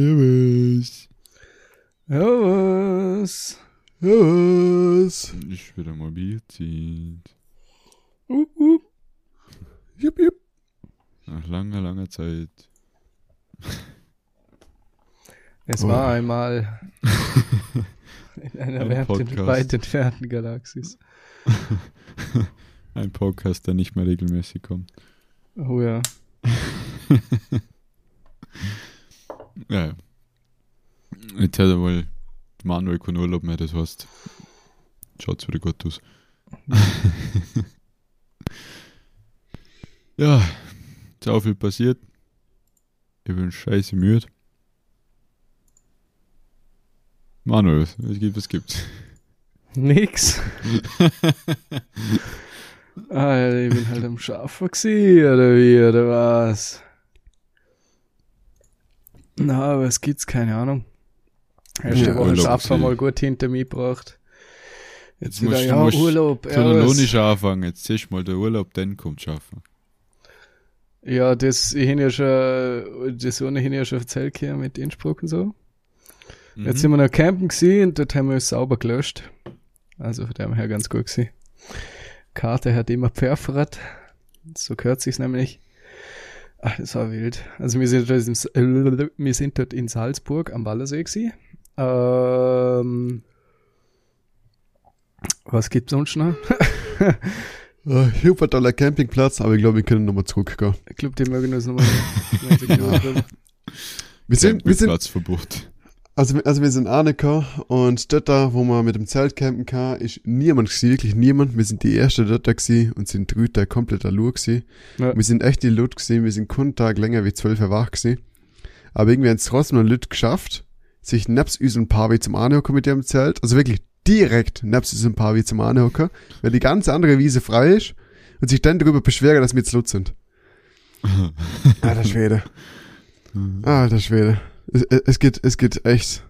Servus. Servus. Servus. Ich wieder mal Bier ziehen. Uh, uh. Jupp, jupp. Nach langer, langer Zeit. Es Oh. war einmal in einer Ein weit, weit entfernten Galaxis. Ein Podcast, der nicht mehr regelmäßig kommt. Oh ja. Ja. Jetzt hat wohl Manuel keinen Urlaub mehr, das heißt, schaut's wieder gut aus. ja, so viel passiert. Ich bin scheiße müde. Manuel, was gibt was gibt's? Nix. ah, ich bin halt am Schaffen gewesen, oder wie, oder was? Na, was gibt's? Keine Ahnung. Erste Ja, Woche gewesen. mal gut hinter mir gebracht. Jetzt Jetzt wieder, ja, musst Urlaub. Zu ja, Lohn nicht anfangen, jetzt siehst du mal, der Urlaub, dann kommt schaffen. Ja, das, ich ja schon, das ich ja schon erzählt hier mit Innsbruck und so. Mhm. Jetzt sind wir noch campen gewesen und dort haben wir es sauber gelöscht. Also von dem her ganz gut gewesen. Karte hat immer pfeffert. So gehört sich's nämlich. Ach, das war wild. Also wir sind dort in, äh, wir sind dort in Salzburg am Wallersee gewesen. Ähm, was gibt's sonst noch? Super toller Campingplatz, aber ich glaube, wir können nochmal zurückgehen. Ich glaube, die mögen uns nochmal. ja. Wir sind, wir sind, Platzverbot. Also, wir- also wir sind Arneker und dort da, wo man mit dem Zelt campen kann, ist niemand gewesen, wirklich niemand. Wir sind die Erste dort da gewesen und sind drei Tage komplett allein gewesen. Ja. Wir sind echt die Lut gewesen, wir sind keinen Tag länger wie zwölf Uhr wach gewesen. Aber irgendwie haben es trotzdem noch Lut geschafft, sich nebst unseren Paar wie zum Anhocken mit dem Zelt, also wirklich direkt nebst unseren Paar wie zum Anhocken, weil die ganze andere Wiese frei ist und sich dann darüber beschweren, dass wir jetzt Lut sind. Alter Schwede. Alter Schwede. Es, es- geht, es geht echt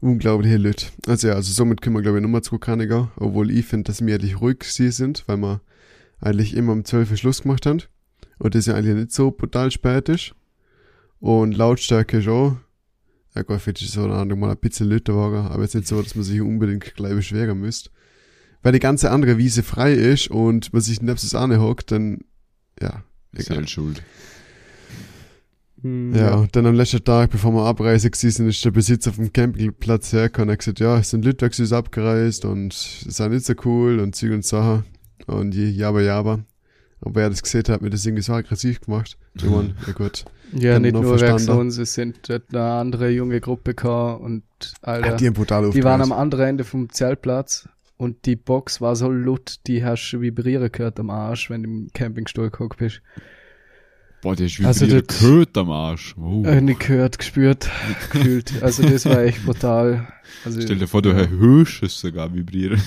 unglaublich Lüt. Also ja, also somit können wir glaube ich nochmal zurück Hanniger, obwohl ich finde, dass wir eigentlich ruhig sie sind, weil wir eigentlich immer um 12 Uhr Schluss gemacht haben. Und das ja eigentlich nicht so brutal spät ist. Und Lautstärke ist auch, ja Gott, vielleicht ist so eine Ahnung, mal ein bisschen Lüter wagen, aber jetzt nicht so, dass man sich unbedingt gleich beschweren müsste. Weil die ganze andere Wiese frei ist und man sich nebst das anhockt, dann, ja, Ist egal. halt schuld. Hm, Ja, und dann am letzten Tag, bevor wir abreisen gewesen, ist der Besitzer vom Campingplatz hergekommen und hat gesagt, ja, es sind Leute gewesen, abgereist und es ist auch nicht so cool und Zeug und Sachen. Und je, jaba, jaba. Aber wer das gesehen hat, hat mir das irgendwie so aggressiv gemacht. Ich mein, ja gut. Ja, nicht nur. Reaktions, es sind eine andere junge Gruppe gehabt und Alter, Hat die die waren am anderen Ende vom Zeltplatz und die Box war so laut, die hast du vibrieren gehört am Arsch, wenn du im Campingstuhl gehockt bist. Boah, der ist Also vibriert das- gehört am Arsch. Oh. Äh, nicht gehört, gespürt, gefühlt. Also das war echt brutal. Also, Stell dir vor, du hörst es sogar vibrieren.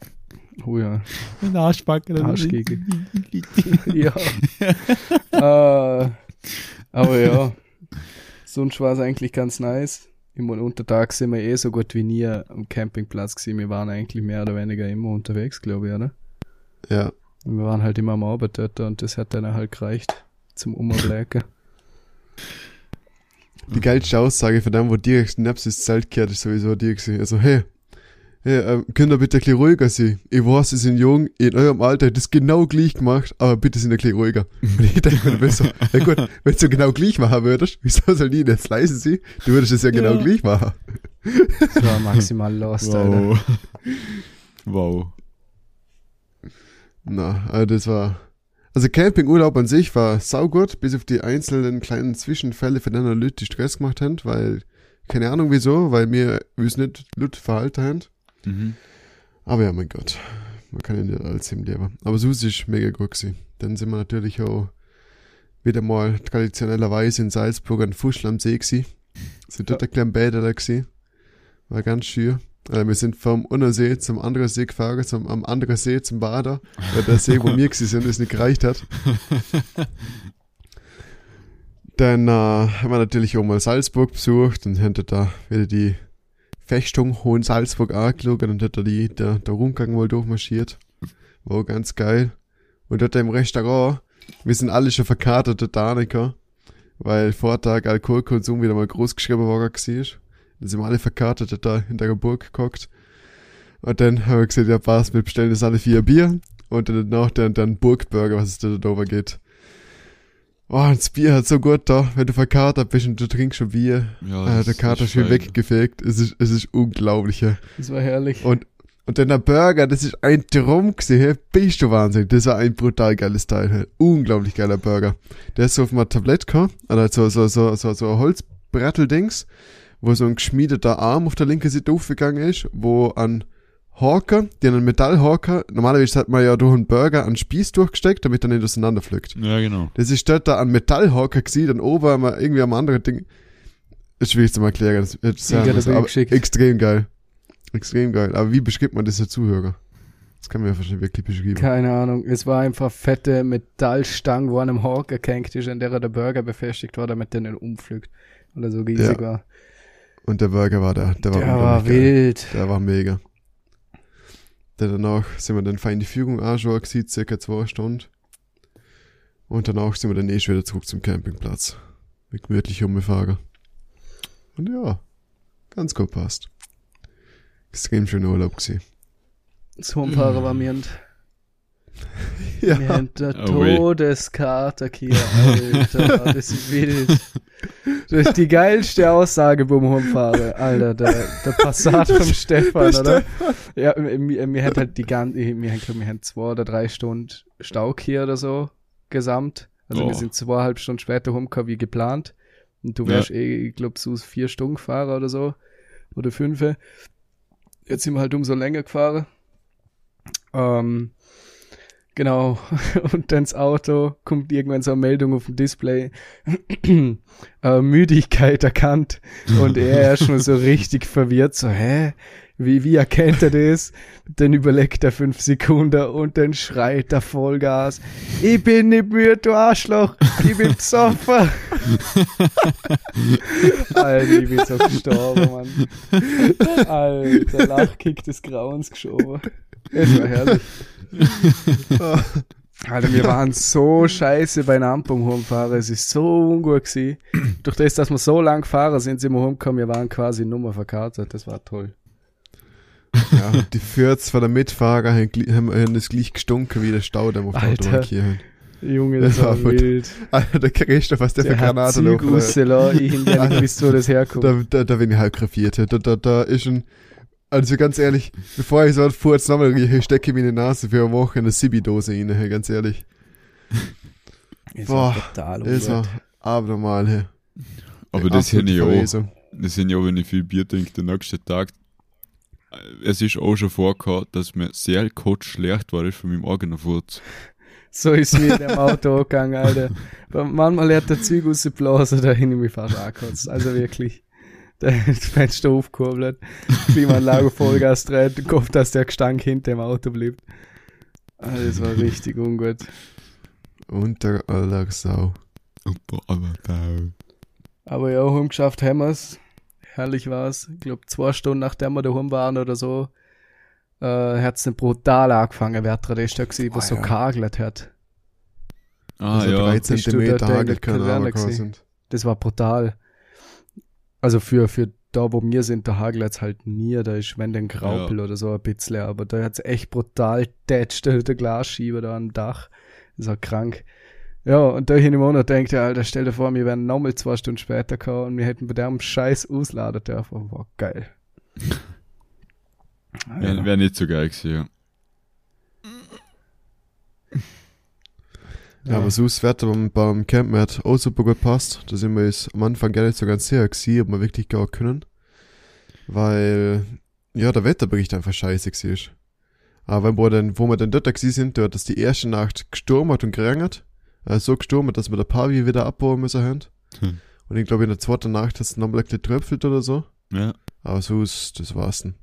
oh ja, Ein Arschbacken. Arschgegel. ja. äh, aber ja, sonst war es eigentlich ganz nice. Im Untertag sind wir eh so gut wie nie am Campingplatz gewesen. Wir waren eigentlich mehr oder weniger immer unterwegs, glaube ich, oder? Ja. Und wir waren halt immer am Arbeit dort und das hat dann halt gereicht zum Umblecken. Die geilste Aussage von dem, wo direkt nebst das Zelt gehört, ist sowieso die gewesen. Also, hey, hey ähm, könnt ihr bitte ein bisschen ruhiger sein? Ich weiß, sie sind jung, in eurem Alter hat das genau gleich gemacht, aber bitte sind ein bisschen ruhiger. Und ich denke mir so, ja gut, wenn du genau gleich machen würdest, wieso soll die jetzt leise sein? Du würdest es ja genau Ja. gleich machen. Das war maximal lost, Alter. Wow. wow. Na, also das war. Also Campingurlaub an sich war saugut, bis auf die einzelnen kleinen Zwischenfälle, von denen Leute die Stress gemacht haben, weil, keine Ahnung wieso, weil wir uns nicht Leute verhalten haben. Mhm. Aber ja, mein Gott, man kann ja nicht alles im Leben. Aber so ist es mega gut gewesen. Dann sind wir natürlich auch wieder mal traditionellerweise in Salzburg an Fuschl am See gewesen. Sind dort ein kleiner Bäder da gewesen. War ganz schön. Also wir sind vom Unnersee zum anderen See gefahren, zum, am anderen See zum Bader, weil der See, wo wir sind, es nicht gereicht hat. Dann äh, haben wir natürlich auch mal Salzburg besucht und haben da wieder die Festung Hohen Salzburg angeschaut und dort da die, der, der Rundgang mal durchmarschiert. War ganz geil. Und dort im Restaurant, wir sind alle schon verkatert, der Danica. weil Vortag Alkoholkonsum wieder mal groß geschrieben worden war. Dann sind wir alle verkartet, da hinter der Burg geguckt. Und dann haben wir gesagt, ja passt, wir bestellen jetzt alle vier Bier. Und dann noch dann, dann Burgburger, was es da drüber geht. Oh, das Bier hat so gut da, wenn du verkatert bist und du trinkst schon Bier. Ja, äh, der Kater ist schön fein. weggefegt. Es ist, es ist unglaublich. ja. Das war herrlich. Und, und dann der Burger, das ist ein Traum gewesen, hey, bist du Wahnsinn. Das war ein brutal geiles Teil, hey. Unglaublich geiler Burger. Der ist so auf einem Tablett gehabt, oder so, so, so, so, so ein Holzbretteldings, wo so ein geschmiedeter Arm auf der linken Seite aufgegangen ist, wo ein Haker, die einen Metallhaker, normalerweise hat man ja durch einen Burger einen Spieß durchgesteckt, damit er nicht auseinanderfliegt. Ja, genau. Das ist dort da ein Metallhaker gewesen, dann oben haben wir irgendwie am anderen Ding. Ist schwierig zu erklären. Das ist Ich hab das aber extrem geil. Extrem geil. Aber wie beschreibt man das der Zuhörer? Das kann man ja wahrscheinlich wirklich beschreiben. Keine Ahnung. Es war einfach fette Metallstange, wo an einem Haken gehängt ist, an der der Burger befestigt war, damit der nicht umfliegt. Weil er so riesig Ja. war. Und der Burger war da. Der war, Der war unglaublich geil. wild. Der war mega. Dann danach sind wir dann fein in die Führung anschauen gewesen, circa zwei Stunden. Und danach sind wir dann eh schon wieder zurück zum Campingplatz. Mit gemütlich rumgefahren. Und ja, ganz gut passt. Extrem schöner Urlaub gewesen. Das Homefahrer war mir und Ja. wir haben der Oh. Todeskater hier, Alter. Das ist wild. Das ist die geilste Aussage beim Homefahrer, Alter. Der, der Passat vom Stefan, oder? Ja, wir, wir haben halt die ganze, wir haben, wir haben zwei oder drei Stunden Stau hier oder so gesamt. Also Oh. wir sind zweieinhalb Stunden später rumgekommen wie geplant. Und du Ja. wärst eh, ich glaube, so vier Stunden gefahren oder so. Oder fünf. Jetzt sind wir halt umso länger gefahren. Ähm, genau. Und dann das Auto kommt irgendwann so eine Meldung auf dem Display. äh, Müdigkeit erkannt. Und er ist schon so richtig verwirrt. So, hä? Wie, wie erkennt er das? Dann überlegt er fünf Sekunden und dann schreit er Vollgas. Ich bin nicht müde, du Arschloch. Ich bin besoffen. Alter, ich bin so gestorben, Mann. Alter, Lachkick des Grauens geschoben. Es war herrlich. Alter, wir waren so scheiße bei einem beim Heimfahren. Es ist so ungut gewesen. Durch das, dass wir so lang gefahren sind, sind wir heimgekommen. Wir waren quasi Nummer verkartet. Das war toll. ja. Die Fürz von der Mitfahrer haben, haben, das gleich gestunken wie der auf der Alter. Autobahn hier. hin. Junge, das Das war war wild. Alter, der Christoph, was der, Der für hat laufen. rausgelassen. Ich habe nicht gewusst, wo das herkommt. Da, da, da bin ich halb grafiert. Da, da, da ist ein, also ganz ehrlich, bevor ich so fuhr, jetzt nochmal rieche, stecke ich mir in die Nase für eine Woche eine Sibi-Dose rein, ganz ehrlich. Es Boah, total ungut. abnormal, hey. Aber das hätte ich auch. Das sind ja, wenn ich viel Bier trinke, der nächste Tag. äh, Es ist auch schon vorgekommen, dass mir sehr kurz schlecht war ist von meinem eigenen Furz. So ist mir in dem Auto gegangen, Alter. Manchmal hat der Zeug rausgeblasen, da hin ich mich fast angekotzt. Also wirklich. Der Fenster aufgekurbelt, Klimaanlage Vollgas dreht, gehofft, dass der Gestank hinter dem Auto bleibt. Also das war richtig ungut. Unter aller Sau. Boah, aber da. Aber ja, heimgeschafft haben wir's. Herrlich war's. Ich glaube, zwei Stunden nachdem wir daheim waren oder so, äh, hat's dann brutal angefangen, wer der ist da gewesen, was Ah, so ja. kagelt hat. Ah, also ja. drei Bist du Zentimeter der runtergekommen gewesen? sind. Das war brutal. Also für, für da, wo wir sind, da hagelt jetzt halt nie, da ist wenn denn Graupel oder so ein bisschen, aber da hat's echt brutal tätscht, der Glasschieber da am Dach. Das war krank. Ja, und da hin im Monat denkt er, Alter, stell dir vor, wir wären nochmal zwei Stunden später gekommen und wir hätten bei dem Scheiß ausladen dürfen. War geil. Wäre wär nicht so geil gewesen, ja. Ja, aber so das Wetter beim, beim Camp hat auch super gut passt. Da sind wir jetzt am Anfang gar nicht so ganz sicher gewesen, ob wir wirklich gar können. Weil, ja, der Wetterbericht einfach scheiße war. Aber wo, dann, wo wir dann dort gewesen sind, da hat es die erste Nacht gestürmt und geregnet. Also so gestürmt, dass wir der Pavi wieder abbauen müssen haben. Hm. Und ich glaube, in der zweiten Nacht hat es nochmal ein bisschen tröpfelt oder so. Ja, Aber so ist, das war's dann.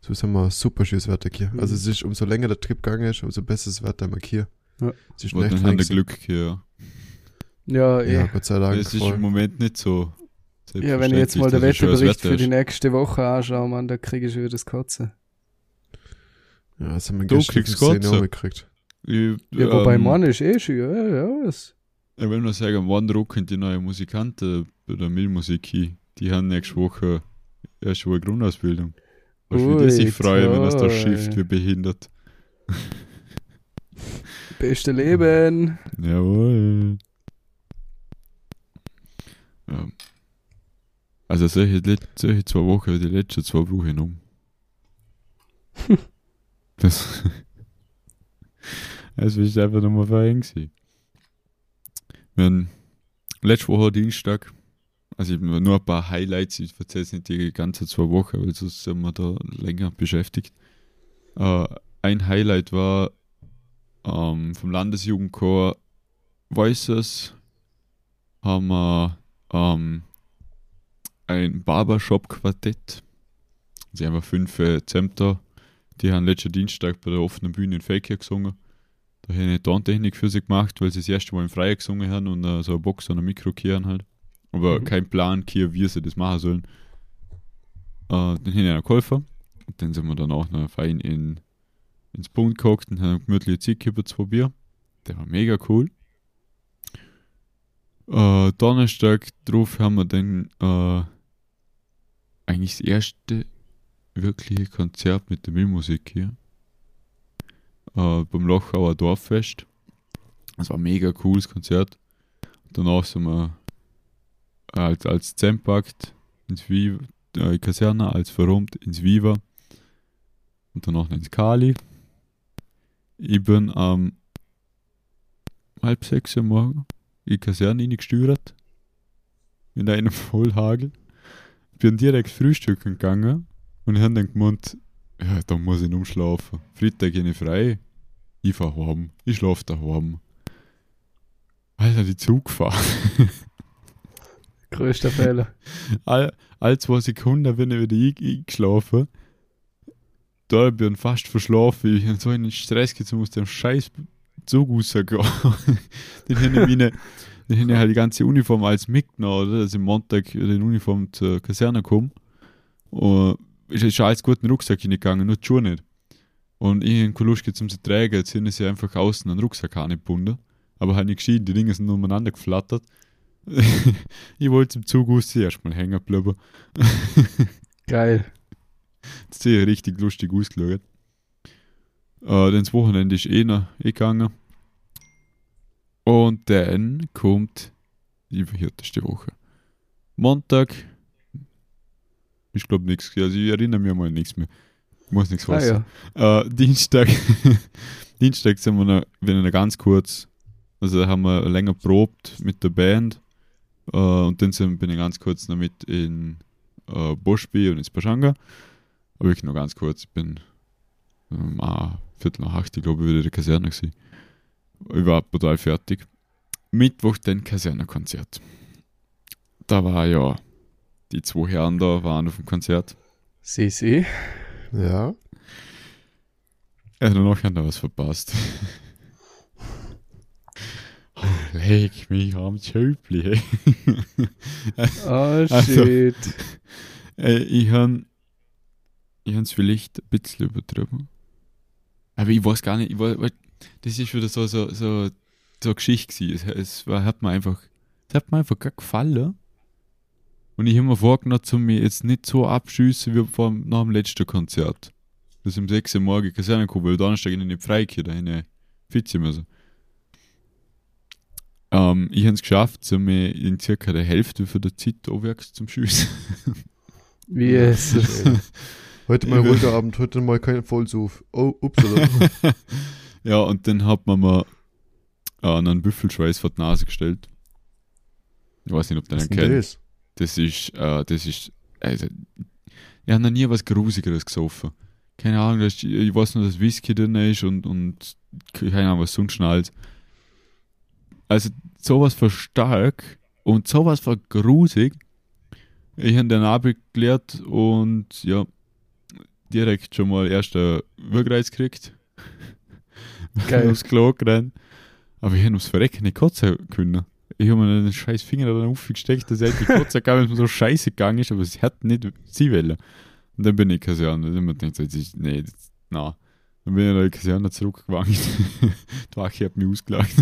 So ist immer super schönes Wetter hier. Mhm. Also es ist, umso länger der Trip gegangen ist, umso besseres Wetter immer hier. Ja. Es ist fein haben. Glück hier. Ja, eh. Ja, Ja, Gott sei Dank. Es ist voll. im Moment nicht so. ja, wenn ich jetzt mal den Wetterbericht Wetter für die nächste Woche anschaue, Mann, da kriege ich wieder das Kotzen. Ja, das haben wir Du gestern kriegst 10 Kotze. Uhr gekriegt. Ich, Ja, wobei ähm, Mann ist eh schon, ja, ja, was? Ich will nur sagen, wann drucken die neuen Musikanten bei der Milmusik hin? Die haben nächste Woche erst eine Grundausbildung. Was würde sich freuen, wenn das da schifft wie behindert? Beste Leben. Jawohl. Ja. Also solche, solche zwei Wochen, die letzten zwei Wochen um. das, das ist einfach nochmal verhängt. Wir haben letzte Woche Dienstag, also ich hab nur ein paar Highlights, ich erzähle jetzt nicht die ganze zwei Wochen, weil sonst sind wir da länger beschäftigt. Äh, ein Highlight war ähm, vom Landesjugendchor Voices haben wir ähm, ein Barbershop-Quartett. Sie haben fünf äh, Zämter, die haben letzten Dienstag bei der offenen Bühne in Fake gesungen. Da haben eine Tontechnik für sie gemacht, weil sie das erste Mal im Freien gesungen haben und äh, so eine Box und ein Mikro kehren halt. Aber Mhm. kein Plan, kehr, wie sie das machen sollen. Äh, dann haben wir einen Käufer. Und dann sind wir dann auch noch fein in, ins Punkt gehockt und haben gemütliche Zeit gehabt, zwei Bier. Der war mega cool. Äh, Donnerstag drauf haben wir dann äh, eigentlich das erste wirkliche Konzert mit der Müllmusik hier. Äh, beim Lochauer Dorffest. Das war ein mega cooles Konzert. Danach sind wir als, als Zempakt ins Viva, äh, Kaserne, als verrummt ins Viva und danach ins Kali. Ich bin am halb sechs am Morgen in die Kaserne reingesteuert. In einem Vollhagel. Bin direkt frühstücken gegangen und haben dann gemeint, ja, da muss ich umschlafen. Freitag gehe ich frei. Ich fahr heim. Ich schlaf daheim. Alter, die Zug fahren. Größter Fehler. all, all zwei Sekunden bin ich wieder ein- eingeschlafen. Da bin ich fast verschlafen. Ich habe so einen Stress gezogen, aus dem scheiß Zug rausgehen. den habe ich, meine, den habe ich halt die ganze Uniform als mitgenommen, oder? dass ich Montag in Uniform zur Kaserne komme. Und ist schon alles gut in den Rucksack hineingegangen, nur die Schuhe nicht. Und ich habe keine Lust gehabt, um sie zu tragen. Jetzt sind sie einfach außen an den Rucksack angebunden. Aber halt nicht geschieden, die Dinge sind umeinander geflattert. ich wollte zum Zug raus erstmal hängen bleiben. Geil. Das ist richtig lustig ausgeschaut. Äh, dann das Wochenende ist eh noch eh gegangen. Und dann kommt die überhirteste Woche. Montag ich glaube nichts. Also ich erinnere mich mal an nichts mehr. Ich muss nichts Ah, wissen. ja. Äh, Dienstag, Dienstag sind wir noch, wenn noch ganz kurz, also da haben wir länger probt mit der Band äh, und dann sind, bin ich ganz kurz noch mit in äh, Boschby und ins Pashanga. Wirklich nur ganz kurz, ich bin ähm, ah, Viertel nach acht, ich glaube, wieder der Kaserne gewesen. Ich war total fertig. Mittwoch dann Kasernekonzert. Da war ja, die zwei Herren da waren auf dem Konzert. Sie, sie. Ja. Danach haben wir was verpasst. oh, leg mich am Schöpfli. hey. Oh, Also- shit. äh, ich han ich hans vielleicht ein bisschen übertrieben. Aber ich weiß gar nicht, ich weiß, weil das ist wieder so, so, so, so eine Geschichte gewesen. Es, es war, hat mir einfach, es hat mir einfach gar gefallen. Und ich habe mir vorgenommen, zu mir jetzt nicht so abschießen wie vor, nach dem letzten Konzert. Das um 6 Uhr morgen Kaserne gekommen, weil Donnerstag in die Freikirche, da in eine Fitze müssen. Ähm, ich habe es geschafft, so mir in circa der Hälfte von der Zeit aufwärts zum Schiessen. Wie es. Heute mal ruhiger Abend, heute mal kein Vollsuf. Oh, upsala. ja, und dann hat man mir äh, einen Büffelschweiß vor die Nase gestellt. Ich weiß nicht, ob der kennt. das? Das ist, äh, das ist, also, ich habe noch nie was Grusigeres gesoffen. Keine Ahnung, ist, ich weiß nur, dass Whisky drin ist und, und keine Ahnung, was sonst schnallt. Also, sowas für stark und sowas für grusig. Ich habe den abgeklärt und ja, direkt schon mal erster Wirkreiz gekriegt. Geil. aufs Klo gerannt. Aber ich habe ums Verrecken nicht kotzen können. Ich habe mir den scheiß Finger da aufgesteckt, dass er die Kotze gab, weil es mir so scheiße gegangen ist, aber es hat nicht sie wollen. Und dann bin ich Kaserne. Und dann habe ich gedacht, nee, das, na. Dann bin ich in die Kaserne zurückgewankt. die Wache hat mich ausgelacht.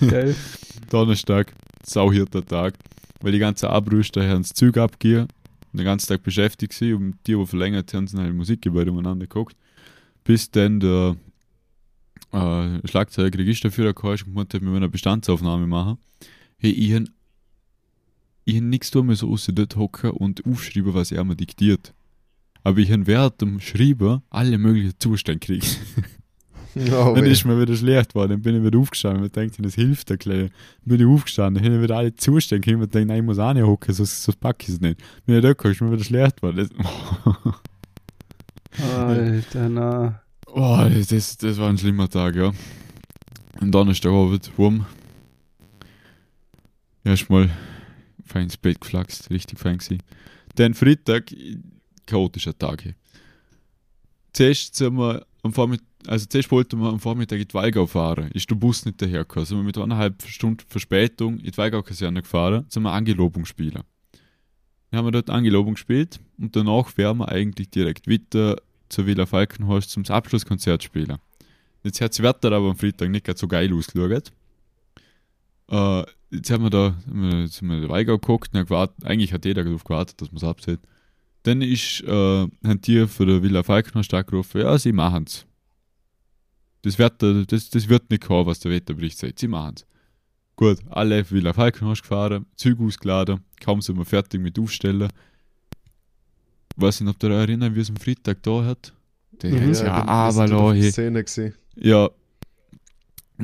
Geil. Donnerstag, sauhirter Tag, weil die ganze Abrüster haben das Zug abgehen und den ganzen Tag beschäftigt sind und die, die verlängert haben, sind halt Musikgebäude umeinander geguckt, bis dann der äh, Schlagzeuger Registerführer kam und gemeint hat, wir eine Bestandsaufnahme machen. Hey, ich hab, ich hab nichts tun müssen, außer dort hocken und aufschreiben, was er mir diktiert. Aber ich habe während dem Schreiben alle möglichen Zustände gekriegt. Oh, dann ist mir wieder schlecht geworden, dann bin ich wieder aufgestanden und denke, das hilft ein klein. Dann bin ich aufgestanden, dann habe ich wieder alle Zustände gekriegt und denke, nein, ich muss auch nicht hocken, sonst, sonst packe ich es nicht. Bin ich da gekommen, ist mir wieder schlecht geworden. Alter, na. oh, das, das war ein schlimmer Tag, ja. Und dann ist der Abend warm. Erstmal fein ins Bett geflaxt, richtig fein gewesen. Dann Freitag, chaotischer Tag. Zuerst sind wir am Vormittag, also zuerst wollten wir am Vormittag in die Weigau fahren. Ist der Bus nicht dahergekommen. Sind wir mit eineinhalb Stunden Verspätung in die Weigau-Kaserne gefahren, sind wir Angelobung spielen. Dann haben wir dort Angelobung gespielt und danach wären wir eigentlich direkt weiter zur Villa Falkenhorst zum Abschlusskonzert spielen. Jetzt hat das Wetter aber am Freitag nicht ganz so geil ausgeschaut. Äh, jetzt haben wir da, jetzt haben wir in der Weigau geguckt und gewartet, eigentlich hat jeder darauf gewartet, dass man es absieht. Dann ist, äh, haben die von der Villa Falkenhorst angerufen, ja, sie machen's. Das Wetter, das, das wird nicht kommen, was der Wetterbericht sagt, sie machen's. Gut, alle auf Villa Falkenhorst gefahren, Züge ausgeladen, kaum sind wir fertig mit Aufstellen. Weiß nicht, ob ihr euch erinnert, wie es am Freitag da hat. Der Mhm. ja, dann aber auf. Szene gewesen. Ja,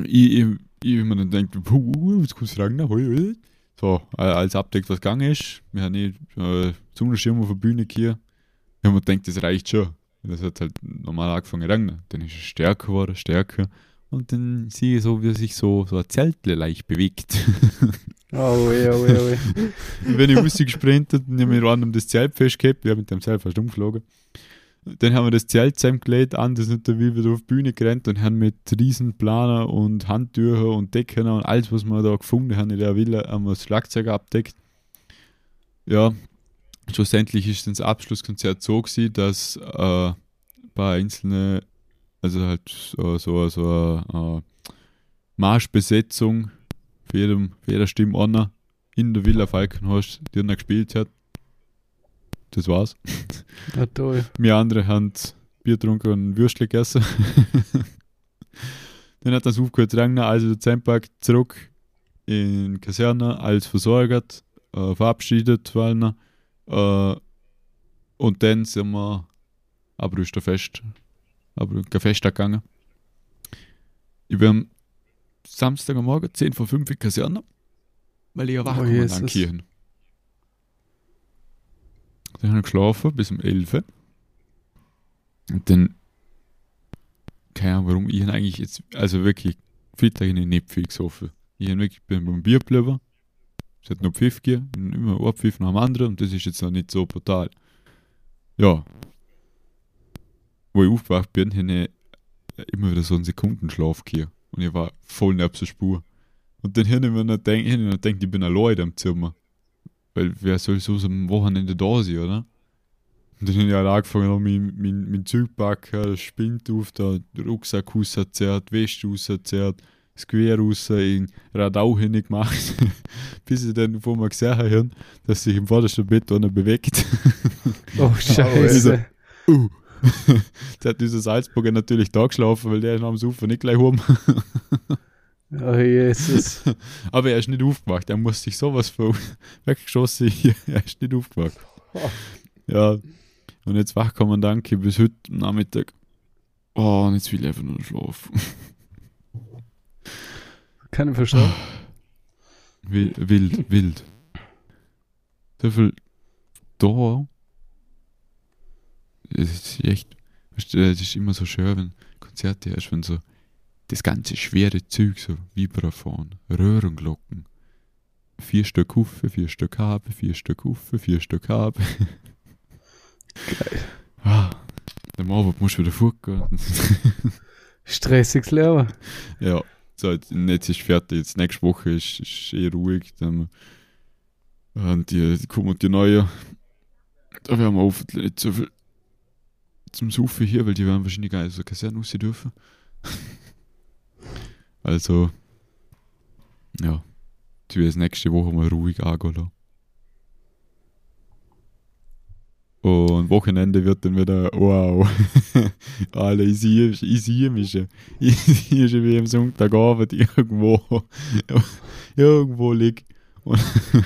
ich, ich, ich wenn man dann denkt, jetzt kannst du fragen, na, hoi, hoi. so, äh, als abdeckt, was gegangen ist. Wir haben nicht äh, Zungenschirm auf der Bühne hier. Wir haben mir gedacht, das reicht schon. Das hat halt normal angefangen regnen. Dann ist es stärker geworden, stärker. Und dann sehe ich so, wie sich so, so ein Zeltle leicht bewegt. Oh, weh, oh, weh, oh, weh. Wenn ich rausgesprintet und ich mir random das Zelt festgehabt, wir haben mit dem Zelt fast umgeflogen. Dann haben wir das Zelt zusammengelegt, anders nicht wie wieder auf die Bühne gerannt und haben mit Riesenplaner und Handtücher und Decken und alles, was wir da gefunden haben in der Villa, haben wir das Schlagzeug abdeckt. Ja, schlussendlich ist das Abschlusskonzert so gewesen, dass äh, ein paar einzelne, also halt so, so, so eine äh, Marschbesetzung für, jedem, für jeder Stimme einer in der Villa Falkenhorst, die dann gespielt hat. Das war's. Ja, toll. Wir andere haben Bier getrunken und Würstle gegessen. dann hat das aufgehört regnen, also der Zempak zurück in die Kaserne, alles versorgt, äh, verabschiedet worden. Äh, und dann sind wir Abrüsterfest, aber Fest gegangen. Ich bin am Samstag am Morgen 10 vor 5 in Kaserne, weil ich ja wach Oh, Jesus. an Kirchen. Dann habe ich geschlafen bis um 11 Uhr. Und dann, keine Ahnung warum, ich habe eigentlich jetzt, also wirklich, Freitag habe ich nicht viel gesoffen. Ich habe wirklich, bin beim Bier geblieben. Es hat noch Pfiff gegeben, immer ein Pfiff nach dem anderen und das ist jetzt noch nicht so brutal. Ja. Wo ich aufgewacht bin, habe ich immer wieder so einen Sekundenschlaf gehabt. Und ich war voll neben der Spur. Und dann habe ich mir noch gedacht, ich, ich bin allein im Zimmer. Weil wer soll so am Wochenende da sein, oder? Und dann habe ich halt angefangen, noch mein, mein, mein Zeug packen, der Spind auf, der Rucksack rauszerrt, die Weste rauszerrt, das Gewehr raus, in Radau gemacht. Bis ich dann vor mir gesehen habe, dass sich im vordersten Bett einer bewegt. Oh, Scheiße. Uh. da hat dieser Salzburger natürlich da geschlafen, weil der ist am Sofa nicht gleich oben. Oh, Jesus. Aber er ist nicht aufgewacht. Er muss sich sowas von weggeschossen. Er ist nicht aufgewacht. Ja. Und jetzt Wachkommandant bis heute Nachmittag. Oh, und jetzt will ich einfach nur schlafen. Ich verstehen. Wild, wild. So viel da. Es ist echt. Es ist immer so schön, wenn Konzerte hast, wenn so das ganze schwere Zeug, so Vibraphon, Röhrenglocken. Vier Stück Huffe, vier Stück Habe, vier Stück Huffe, vier Stück Habe. Geil. Ah, am Abend musst du wieder fortgehen. Stressiges Leben. Ja, so, jetzt, jetzt ist fertig. Jetzt nächste Woche ist, ist eh ruhig. Dann haben die, die kommen die neue. Da werden wir hoffentlich nicht so viel zum Saufen hier, weil die werden wahrscheinlich gar nicht so Kaserne raus dürfen. Also, ja, will jetzt nächste Woche mal ruhig angehen lassen. Und Wochenende wird dann wieder, wow, alle, ich sehe, ich mich schon. Ich sehe schon, wie ich am Sonntagabend irgendwo, irgendwo lieg und,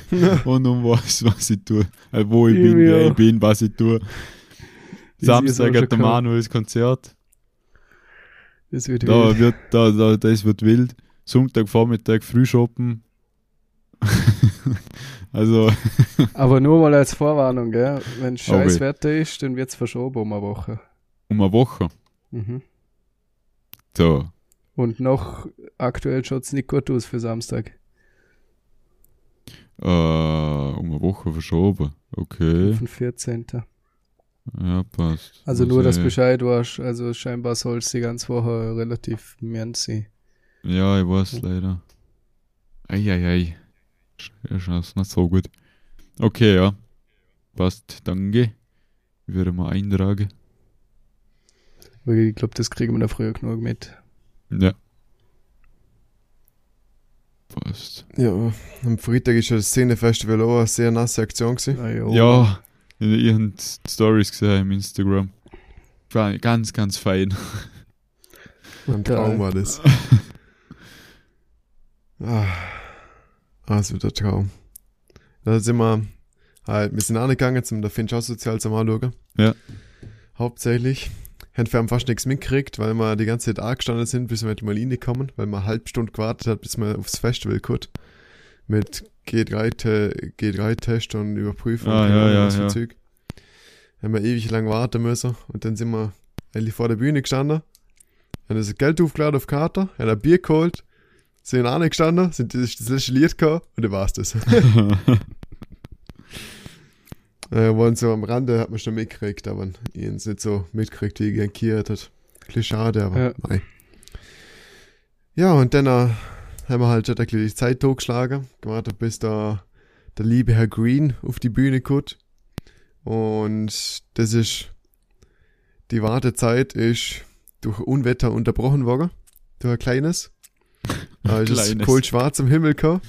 und um was, was ich tue. Äh, wo ich bin, Ja. wer ich bin, was ich tue. Ich Samstag hat der schon Manuels Konzert. Das wird Da wild. wird, da, da, das wird wild. Sonntagvormittag früh shoppen. also, Aber nur mal als Vorwarnung, gell? Wenn scheiß weh. Wetter ist, dann wird's verschoben um eine Woche. um eine Woche. Mhm. So. Und noch aktuell schaut's nicht gut aus für Samstag. Äh, um eine Woche verschoben. Okay. Den 14. Ja, passt. Also nur, dass Bescheid warst. Also scheinbar soll es die ganze Woche relativ mild sein. Ja, ich weiß leider. Eieiei. Ja, schon ist nicht so gut. Okay, ja. Passt, danke. Würde mal eintragen. Weil ich glaube, das kriegen wir da früher genug mit. Ja. Passt. Ja, am Freitag ist ja das Szenefestival auch eine sehr nasse Aktion gewesen. Ah, ja. Ja, ich habe Stories gesehen im Instagram. War ganz, ganz fein. Ein Traum war das. ah, ah, es wird ein Traum. Da sind wir halt, wir sind angegangen, zum der Finch sozial zum Anschauen. Ja. Hauptsächlich. Haben wir haben fast nichts mitgekriegt, weil wir die ganze Zeit angestanden sind, bis wir mit mal reinkommen, weil wir eine halbe Stunde gewartet hat, bis wir aufs Festival kommt. Mit G3-Test G3 und Überprüfung. Ah, ja, ja, was für ja. Zeug. Haben wir ewig lang warten müssen und dann sind wir eigentlich vor der Bühne gestanden, haben das Geld aufgeladen auf Karte, haben ein Bier geholt, sind auch nicht gestanden, sind das, das letzte Lied gehabt und dann war's das. äh, waren so am Rande, hat man schon mitgekriegt, aber ich hab's nicht so mitgekriegt, wie gern gehört hat. Ein bisschen schade, aber Ja. mei. Ja, und dann äh, haben wir halt schon ein bisschen die Zeit totgeschlagen, gewartet, bis da der liebe Herr Green auf die Bühne kommt. Und das ist, die Wartezeit ist durch Unwetter unterbrochen worden. Durch ein kleines. Da ist es Kleines. kohl schwarz am Himmel gehabt.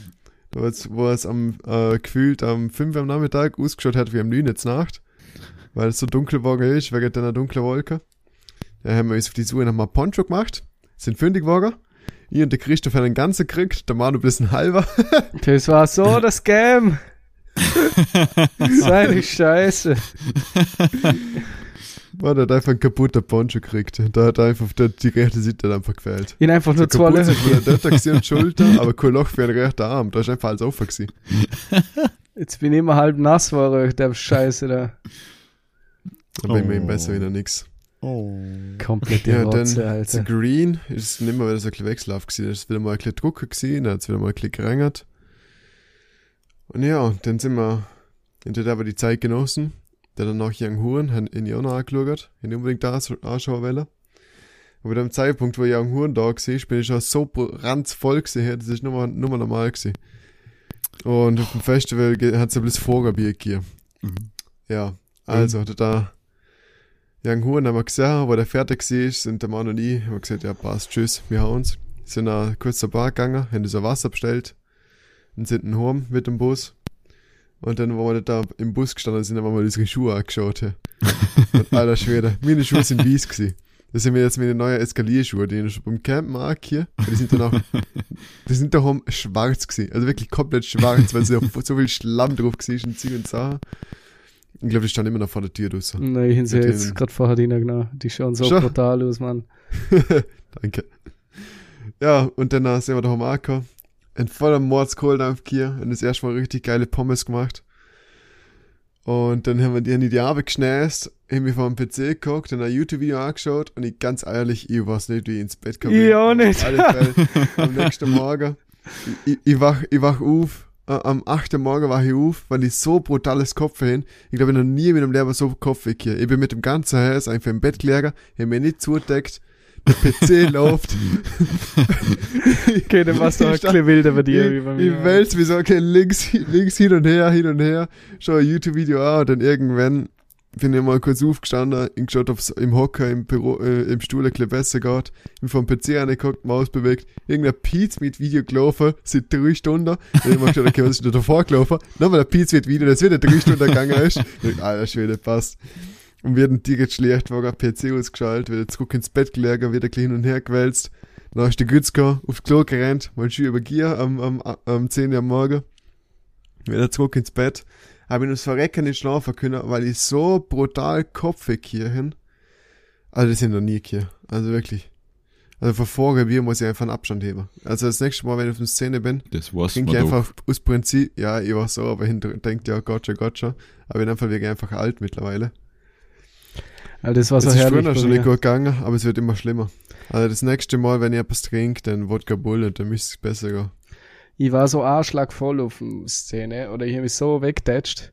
Da wo es am, äh, gefühlt am 5 am Nachmittag ausgeschaut hat wie am 9 jetzt Nacht. Weil es so dunkel geworden ist, wegen einer dunklen Wolke. Da haben wir uns auf die Suche nach Poncho gemacht. Sind fündig geworden. Ich und der Christoph haben einen ganzen gekriegt, der Manu bloß ein halber. Das war so das Scam. Seine Scheiße. Man hat einfach einen kaputten Poncho gekriegt. Da hat einfach die, die rechte Seite hat einfach gefällt. Ihn einfach nur So zwei Löcher. der gewesen und Schulter, aber kein Loch für den rechten Arm. Da ist einfach alles offen gewesen. Jetzt bin ich immer halb nass war, der Scheiße da. Da bin ich mir Oh. ihm besser wieder nix. oh. Komplette Ja, Rotze, dann Alter. Green ist nicht mehr wieder so ein bisschen Wechselhaft gewesen. Das ist wieder mal ein bisschen Drucker gewesen, dann hat es wieder mal ein bisschen gerängert. Und ja, dann sind wir, hinter aber die Zeit genossen. Dann danach Young Huren, haben ihn ja auch noch angeschaut, ihn unbedingt da anschauen wollen. Aber dem Zeitpunkt, wo Young Huren da war, bin ich schon so ranzvoll gewesen, das ist nur mal, nur mal normal gewesen. Und auf dem Festival hat es ein bisschen Vorgerbier gegeben. Mhm. Ja, also, da Young Huren haben wir gesehen, wo der fertig war, sind der Mann und ich, haben gesagt, ja passt, tschüss, wir hauen uns. Sind dann kurz zur Bar gegangen, haben so Wasser bestellt und sind dann heim mit dem Bus. Und dann, wo wir da im Bus gestanden sind, haben wir unsere Schuhe angeschaut. ja. Und alter Schwede, meine Schuhe sind weiß gewesen. Das sind mir jetzt meine neuen Eskalierschuhe, die ich schon beim Campen hier. Die sind dann auch, die sind daheim schwarz gewesen. Also wirklich komplett schwarz, weil so, so viel Schlamm drauf gewesen und Zeug und Sachen. Ich glaube, die stand immer noch vor der Tür draussen. Nein, ich Mit jetzt gerade vorher rein genau. Die schauen so Schon? brutal aus, Mann. Danke. Ja, und dann äh, sind wir daheim angekommen. Ein voller Mordskohldampf hier. Und das erste Mal richtig geile Pommes gemacht. Und dann haben wir die, haben die Arbeit geschnäst, haben vor dem PC geguckt, dann ein YouTube-Video angeschaut und ich ganz ehrlich, ich weiß nicht, wie ich ins Bett komme. Ich auch nicht. Am nächsten Morgen, ich, ich, wach, ich wach auf, äh, am 8. Morgen wach ich auf, weil ich so brutales Kopfweh hin. Ich glaube, ich noch nie mit dem Leben so Kopfweh gehabt. Ich bin mit dem ganzen Haus einfach im Bett gelegen, ich hab mir nicht zugedeckt, der PC läuft. Okay, dann warst du auch ein Ich wilder bei dir wie ich, mir. ich wälz mich so, okay, links, links hin und her, hin und her, schau ein YouTube-Video an und dann irgendwann bin ich mal kurz aufgestanden, ich geschaut, ob im Hocker, im Büro, äh, im Stuhl ein bisschen besser geht. Ich vom PC angeguckt, Maus bewegt, irgendein Piz mit Video gelaufen, seit drei Stunden. Ich hab mal geschaut, okay, was ist denn da davor gelaufen? Nochmal ein Piz mit Video, das wieder drei Stunden gegangen ist. Ich dachte, Alter, Schwede, passt. Und wir hatten direkt schlecht, war gerade PC ausgeschaltet, wieder zurück ins Bett gelegen, wieder gleich hin und her gewälzt. Dann ist der Gützka aufs Klo gerannt, mal schön über Gier am, am, am 10 Uhr am Morgen. Wieder zurück ins Bett. Habe ich das Verrecken nicht schlafen können, weil ich so brutal kopfig hier hin. Also das sind noch nie hier. Also wirklich. Also vor vorher Bier muss ich einfach einen Abstand heben. Also das nächste Mal, wenn ich auf der Szene bin, Das war's trinke ich doch. einfach aus Prinzip, ja, ich war so, aber hinter denkt ja, gotcha, gotcha. Aber in dem Fall wäre ich einfach alt mittlerweile. Also das war Es so ist herrlich. früher schon nicht gut gegangen, aber es wird immer schlimmer. Also das nächste Mal, wenn ich etwas trinke, dann Wodka Bull und dann müsste es besser gehen. Ich war so arschlagvoll auf der Szene oder ich habe mich so weggetatscht,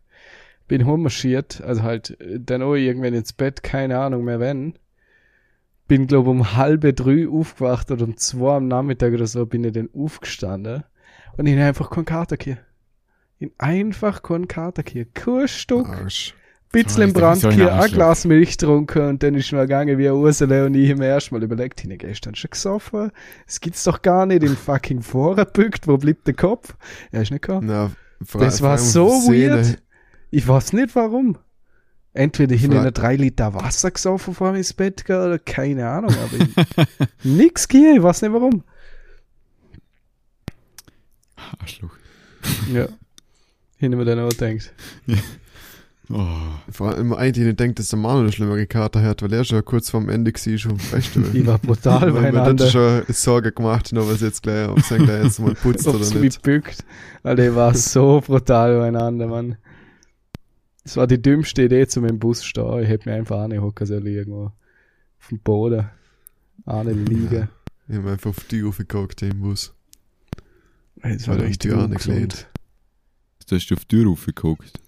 bin rummarschiert, also halt dann auch irgendwann ins Bett, keine Ahnung mehr wenn. Bin glaub um halbe drei aufgewacht oder um zwei am Nachmittag oder so bin ich dann aufgestanden und ich hab einfach keinen Kater hier. Ich hab einfach keinen Kater hier. Kein Stück, Arsch. Bisschen im Alter, Brand so ein hier, ein Arschloch. Glas Milch getrunken und dann ist mir gegangen wie Ursula und ich mir erstmal überlegt, ich hab gestern schon gesoffen, das gibt's doch gar nicht, in fucking Vorbückt, wo bleibt der Kopf? Er ist nicht gekommen. Vor- Das war so weird. Ich weiß nicht warum. Entweder hin in drei Liter Wasser gesoffen vor ins Bett gegangen oder keine Ahnung, aber ich, nix hier, ich weiß nicht warum. Arschloch. Ja. Hin mir dann auch denkt. Oh. Vor allem eigentlich nicht denkt, dass der Manu eine schlimmere Karte hat, weil er schon kurz vorm Ende war, schon Festival. Ich war brutal Weil man beieinander. hat schon Sorge gemacht, nur was jetzt gleich, ob es gleich jetzt mal putzt oder nicht. bückt. Alter, ich war so brutal beieinander, Mann. Das war die dümmste Idee zu meinem Bus stehen. Ich hätte mir einfach eine hocken sollen irgendwo. Auf dem Boden. Eine liegen. Ich hab einfach auf die aufgeguckt im Bus. Das Weil war richtig die gelehnt. Da hast du auf die Tür raufgeguckt.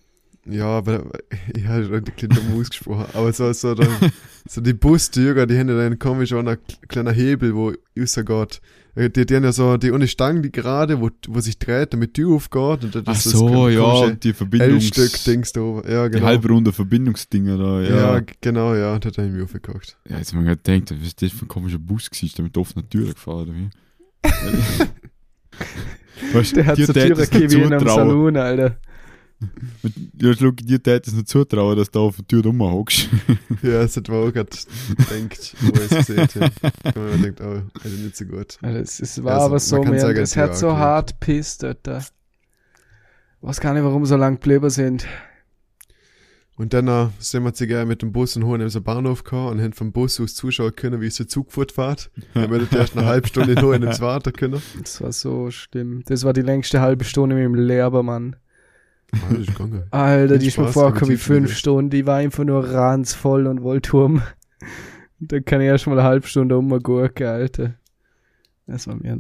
Ja, aber ich habe schon bisschen dumm ausgesprochen. Aber so, so, dann, so die Bustürer, die haben ja dann komisch auch einen kleinen Hebel, wo rausgeht. Äh, Die, die haben ja so die ohne Stange, die gerade, wo, wo sich dreht, damit die Tür aufgeht. Und das Ach ist das so, ja, die Verbindungs... L-Stück-Dings da oben. Ja, Die genau. halbrunde Verbindungsdinger da, ja. ja. genau, ja. Und da habe ich mich aufgeguckt. Ja, jetzt haben wir gerade gedacht, was ist das für ein komischer Bus gewesen, der mit offener Tür gefahren oder wie? weißt, Der hat so tät Türe es nicht wie in einem. Salon, Alter. Ja, schau, dir tät es nicht zutrauen, dass du da auf der Tür rumhockst. Ja, das hat man auch gerade gedacht, wo ich es gesehen habe. Da hab ich mir gedacht, oh, also nicht so gut. Also es, es war Also, aber man so, kann man, sagen, es hat so okay. hart pisst, Alter. weiß gar nicht, warum wir so lang geblieben sind. Und dann äh, sind wir sogar mit dem Bus und hohen so Bahnhof gekommen und haben vom Bus aus zuschauen können, wie es der Zug fortfährt. Dann haben wir erst eine halbe Stunde in hohen ins Warten können. Das war so schlimm. Das war die längste halbe Stunde mit dem ist gegangen. Alter, die ist mir vorgekommen wie fünf Stunden. Die war einfach nur ranzvoll und wollte um. Dann kann ich erst mal eine halbe Stunde umgurken, Alter. Das war mir.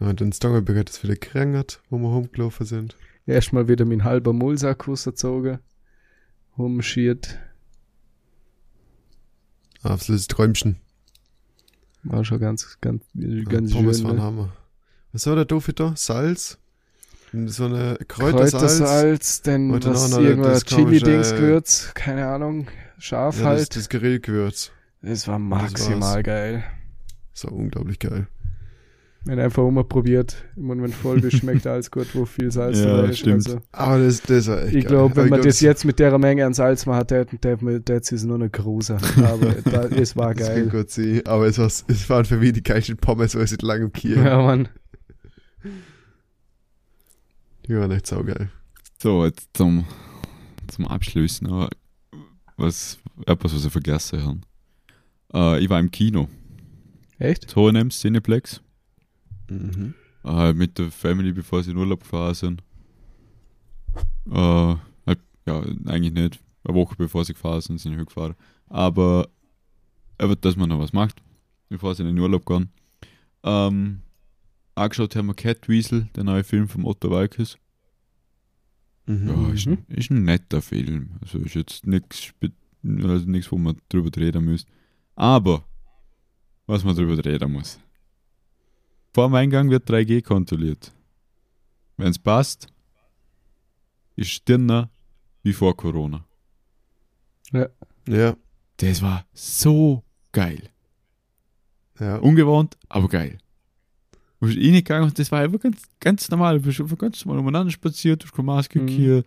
Ja, und dann Stongelberg hat es wieder gerängert, wo wir rumgelaufen sind. Erstmal wieder mein halber Mullsack rausgezogen. Rumschiert. Absolutes Träumchen. War schon ganz, ganz, ganz ja, Pommes schön. waren Ne? Hammer. Was war der Doofe da? Salz? So eine Kräutersalz. Kräutersalz, was, auch noch irgendwas das Chili-Dings-Gewürz, keine Ahnung, scharf Ja, das, halt. das Grillgewürz. Das war das maximal geil. So unglaublich geil. Wenn einfach immer probiert. Im Moment, voll bist, schmeckt alles gut, wo viel Salz Ja, dabei ist. stimmt. Also, Aber das, das war echt ich glaube, wenn ich man glaub, das jetzt mit der Menge an Salz der, der, der ist nur eine Gruse. Aber da, es war Das geil. gut sein. Aber es, war, es waren für mich die geilsten Pommes, weil ich seit langem Kiel. Ja, Mann. Die waren echt saugeil. So, jetzt zum, zum Abschluss noch was, etwas, was ich vergessen habe. Äh, ich war im Kino. Echt? H&M Cineplex. Mhm. Äh, mit der Family, bevor sie in Urlaub gefahren sind. Äh, halt, ja, eigentlich nicht. Eine Woche bevor sie gefahren sind, sind sie gefahren. Aber, aber dass man noch was macht, bevor sie in den Urlaub gehen. Ähm, angeschaut haben wir Cat Weasel, der neue Film von Otto Walkes. Mhm. Ja, ist, Mhm. ist ein netter Film. Also ist jetzt nichts, also nichts, wo man drüber reden muss. Aber, was man drüber reden muss. Vor dem Eingang wird 3G kontrolliert. Wenn es passt, ist es dünner wie vor Corona. Ja, Das war so geil. ja. Ungewohnt, aber geil. Du bist reingegangen und das war einfach ganz, ganz normal. Du bist einfach ganz normal umeinander spaziert, du hast keine Maske Mhm. hier.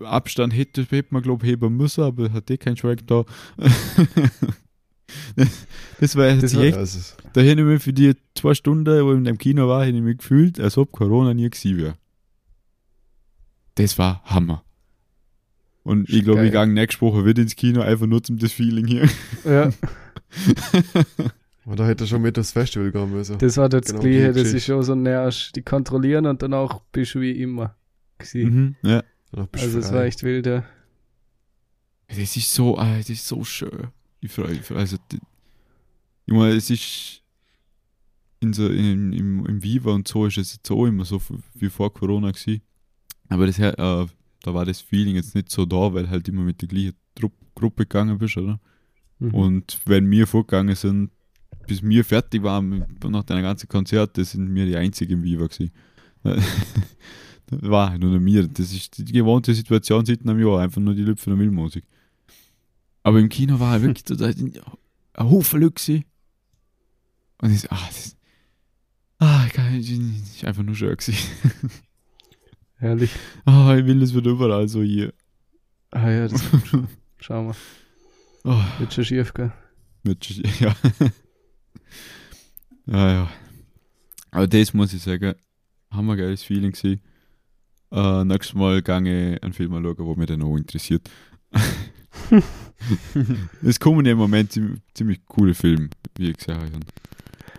Abstand hätte, hätte man, glaube ich, heben müssen, aber hat eh keinen Schweig da. das war, Das echt, ist, da hätte ich mich für die zwei Stunden, wo ich in dem Kino war, hätte ich mich gefühlt, als ob Corona nie gewesen wäre. Das war Hammer. Und ich glaube, ich gehe nächste Woche wieder ins Kino, einfach nur zum das Feeling hier. Ja, da hätte er schon mit das Festival gehen müssen. das war das Genau, Gleiche. die Das ist schon so nervig. Die kontrollieren und danach bist du wie immer. mhm, ja. Also es war echt wild, ja. Das ist so, ah, das ist so schön. Ich freue mich. Also, ich meine, es ist in so, in, im, im Viva und so ist es jetzt so immer so wie vor Corona gewesen. Aber das, äh, da war das Feeling jetzt nicht so da, weil halt immer mit der gleichen Trupp, Gruppe gegangen bist, oder? Mhm. Und wenn wir vorgegangen sind, bis wir fertig waren nach deiner ganzen Konzerte, sind wir die einzigen im Viva gewesen. Das war halt nur mir. Das ist die gewohnte Situation seit einem Jahr, einfach nur die Lüpfen und Milchmusik. Aber im Kino war halt wirklich da ein Haufen Leute. Und ich so, ah, das, ah, ich kann, das ist einfach nur schön gewesen. Herrlich. Ah, ich will, es wird überall so hier. Ah ja, das schon. Schauen wir. Oh. Wird schon schief gehen. Mit, ja. Ja, ja. Aber das muss ich sagen, hammergeiles Feeling gewesen. Äh, nächstes Mal gange einen Film schauen, wo mich dann auch interessiert. es kommen ja im Moment ziemlich, ziemlich coole Filme, wie ich gesagt habe.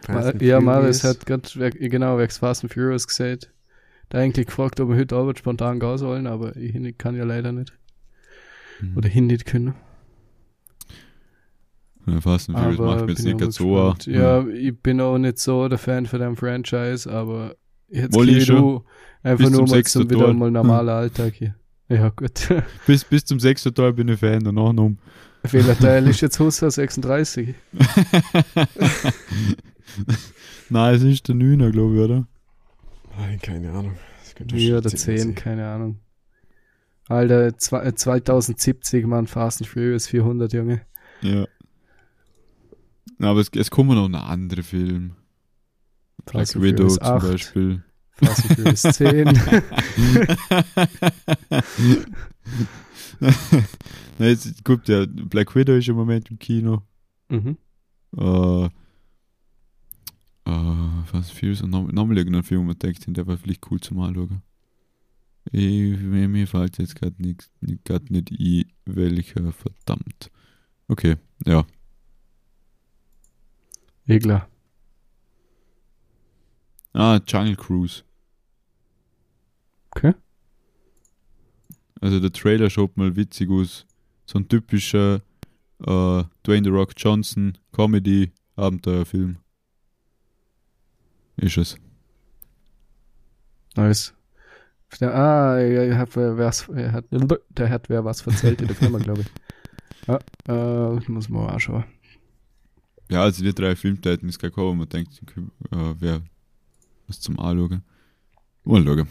Fast ja, Marius hat gerade genau wegen Fast and Furious gesagt. Da eigentlich gefragt, ob wir heute Abend spontan gehen sollen, aber ich kann ja leider nicht. Mhm. Oder hin nicht können. Ja, Fast and Furious macht mir jetzt nicht ganz so. Ja, ich bin auch nicht so der Fan von dem Franchise, aber jetzt Wohl ich schon. du einfach Bis nur zum mal zum wieder mal normaler Alltag hier. Ja, gut. Bis, bis zum sechsten Teil bin ich Fan, danach noch. Welcher Teil ist jetzt Hussa 36? Nein, es ist der Neuner, glaube ich, oder? Nein, keine Ahnung. Schon oder zehn zehn, sein. keine Ahnung. Alter, zwei- äh, 2070, Mann, Fast and Furious 400, Junge. Ja. Na, aber es, es kommen noch ein anderer Film. Fast Black Widow zum 8, Beispiel. Fast and Furious 10. Nein, jetzt guckt ja, Black Widow ist im Moment im Kino. mhm. Äh, äh, Fast and Furious und noch- nochmal irgendein Film, wo man denkt, der war vielleicht cool zum Anschauen. Ich, mir, mir fällt jetzt gerade nicht, grad nicht ein, welcher, verdammt. Okay, ja. Egler. Ah, Jungle Cruise. Okay. Also der Trailer schaut mal witzig aus. So ein typischer äh, Dwayne The Rock Johnson Comedy Abenteuerfilm. Ist es. Nice. Ah, er hat, wer was, er hat, der hat wer was erzählt in der Firma, glaube ich. Ja, äh, muss man mal anschauen. Ja, also die drei Filmtäten ist kein, wo man denkt, äh, wer was zum Anschauen. Mal schauen.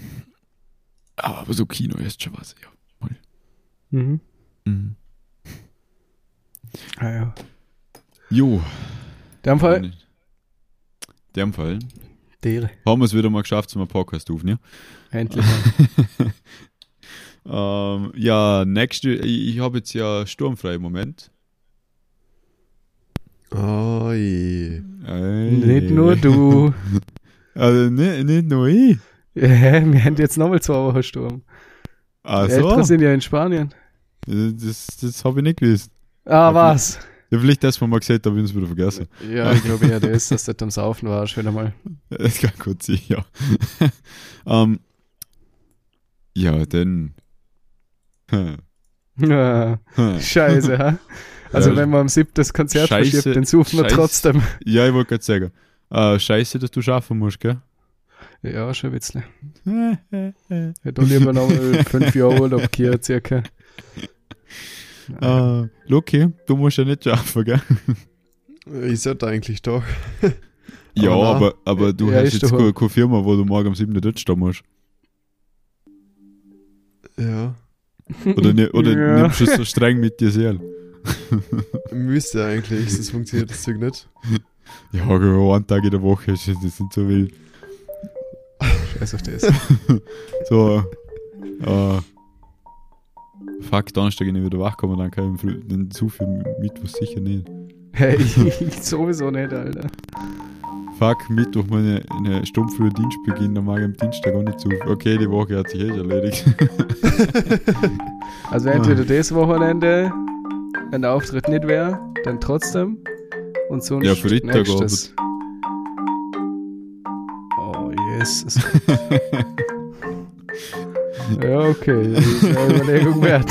Aber so Kino ist schon was, ja. Mhm. Mhm. Ah, ja. Jo. Dem Fall, dem Fall der. haben wir es wieder mal geschafft, zum Podcast aufnehmen. Endlich. ähm, ja, nächste, ich, ich habe jetzt ja sturmfrei im Moment. Oh je. Ey. Nicht nur du. Also nicht, nicht nur ich. Ja, wir haben jetzt nochmal zwei Wochen Sturm. Die Eltern Also, sind ja in Spanien. das, das habe ich nicht gewusst. Ah, was? Ja, vielleicht das, was wir mal gesagt haben, wir es wieder vergessen. Ja, ich glaube eher das, dass du am Saufen warst, wieder mal. Das kann gut sein, ja. ähm, ja, dann. Ja. Scheiße, ha? Also Ja, wenn man am siebten das Konzert Scheiße, verschiebt, dann suchen wir Scheiße. trotzdem. Ja, ich wollte gerade sagen. Äh, scheiße, dass du schaffen musst, gell? Ja, schon witzle. Hätte auch lieber noch fünf Jahre Urlaub gehabt, circa. Äh, Loki, du musst ja nicht schaffen, gell? Ich sollte eigentlich doch. Ja, Aber aber, aber du Ja, hast jetzt keine, keine Firma, wo du morgen am 7. dort stehen musst. Ja. Oder, ne, oder Ja. nimmst du es so streng mit dir selber? Müsste eigentlich, sonst funktioniert das Zeug nicht. Ja, einen Tag in der Woche, das nicht so wild. Scheiß auf das. So, äh, fuck, Donnerstag nicht wieder wachkommen, dann kann ich dann zu viel Mittwoch sicher nicht. Hey, sowieso nicht, Alter. Fuck, Mittwoch meine eine Stunde früher Dienst beginnen, dann mag ich am Dienstag auch nicht zu. Okay, die Woche hat sich eh schon erledigt. Also entweder das Wochenende, wenn der Auftritt nicht wäre, dann trotzdem. Und sonst Ja, Freitag nächstes. Oh, Jesus. ja, okay. Das ist eine Überlegung wert.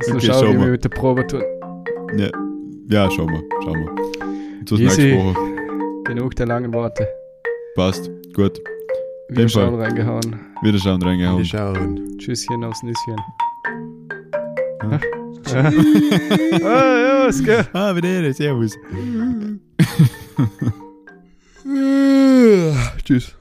So Okay, schau, schau wie wir mal. mit der Probe tun. ja, ja, schauen wir, schauen wir. Und so Easy. nächste Woche. Genug der langen Worte. Passt, gut. Schauen Fall. reingehauen. Wieder schauen Wir reingehauen. schauen. Tschüsschen aufs Nüsschen. Ja. ah, ja, was geht? Ah, wieder, servus. Tschüss.